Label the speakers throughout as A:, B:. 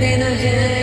A: dena a dena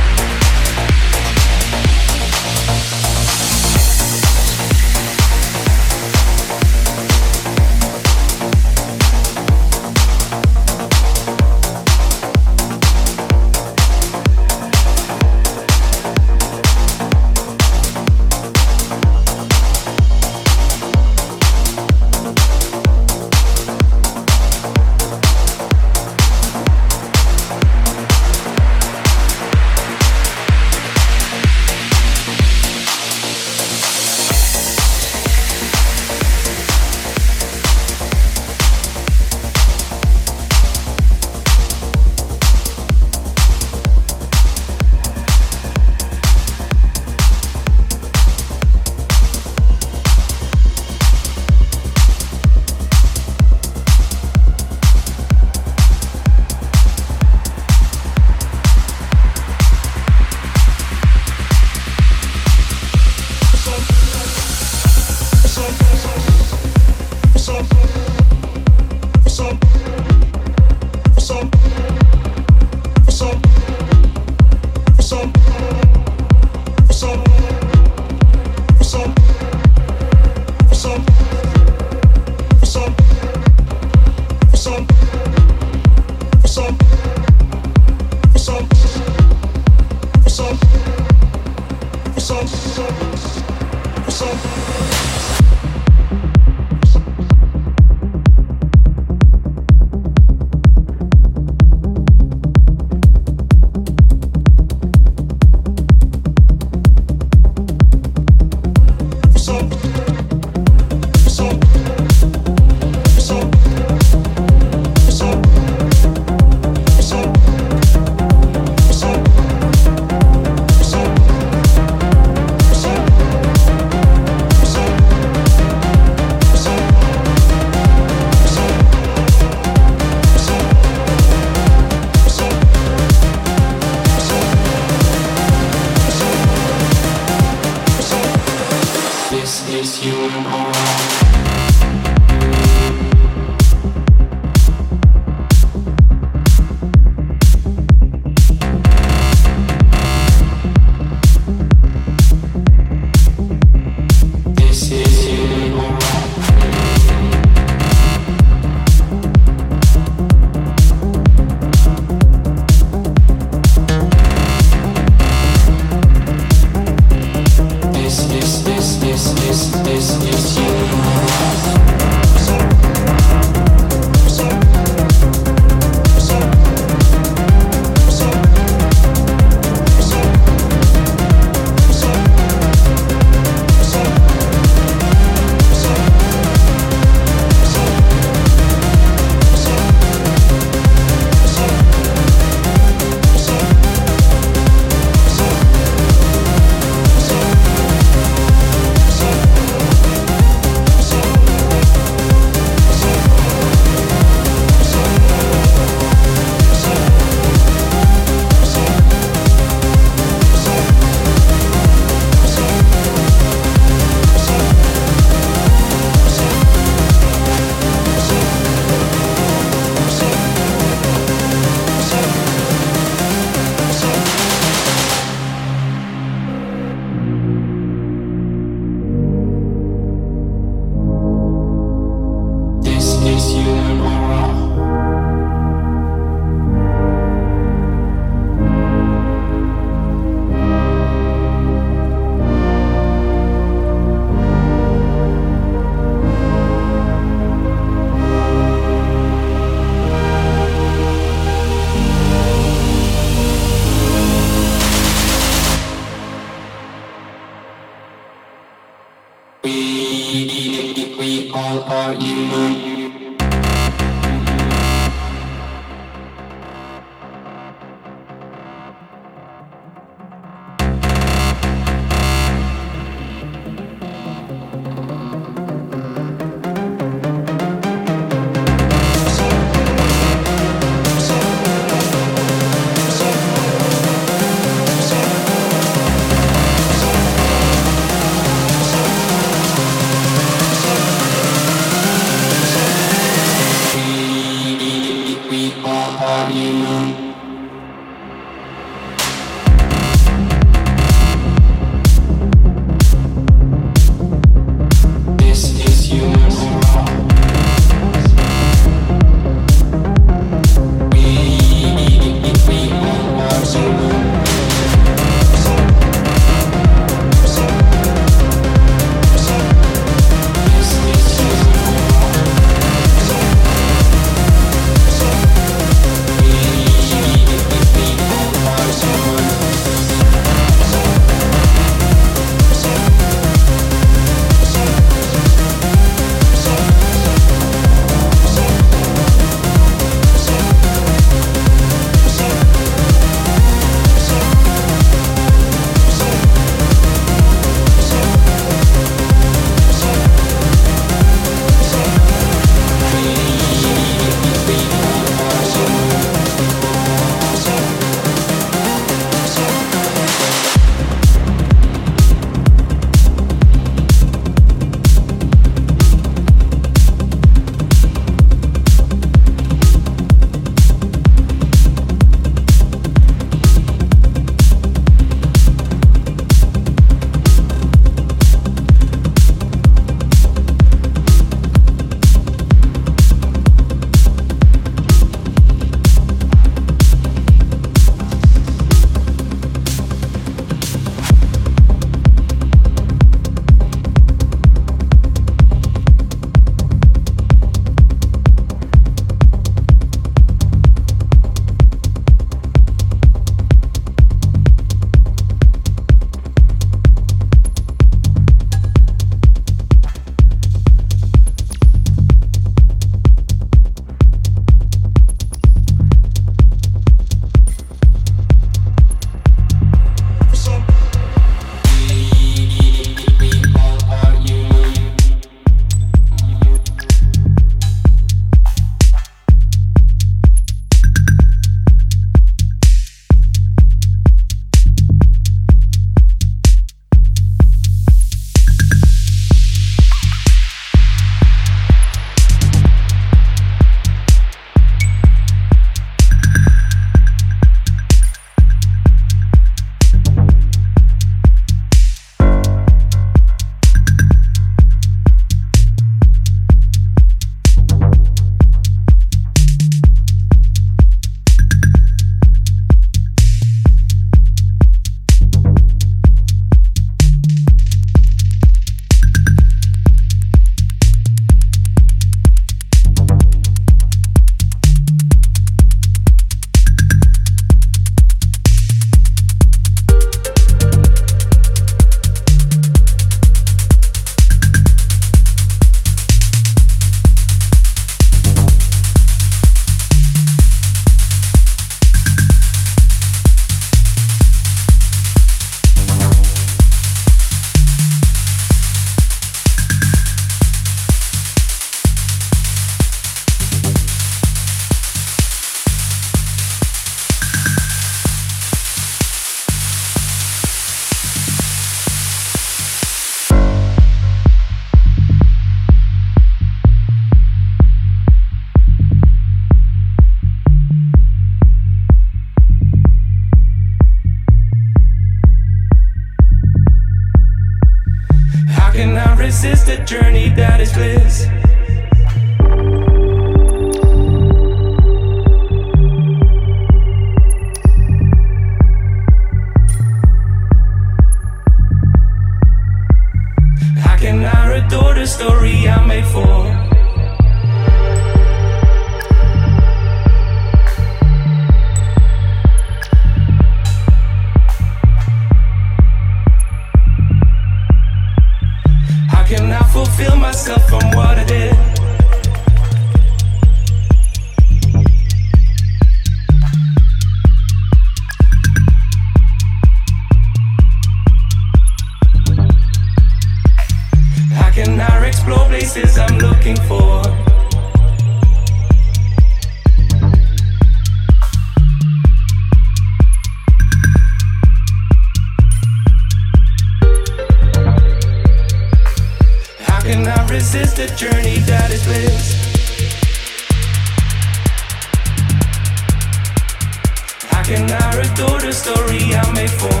A: can I adore the story I made for?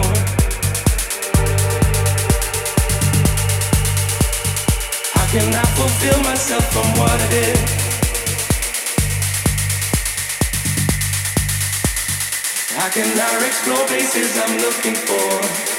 A: Can I fulfill myself from what I did? Can explore places I'm looking for?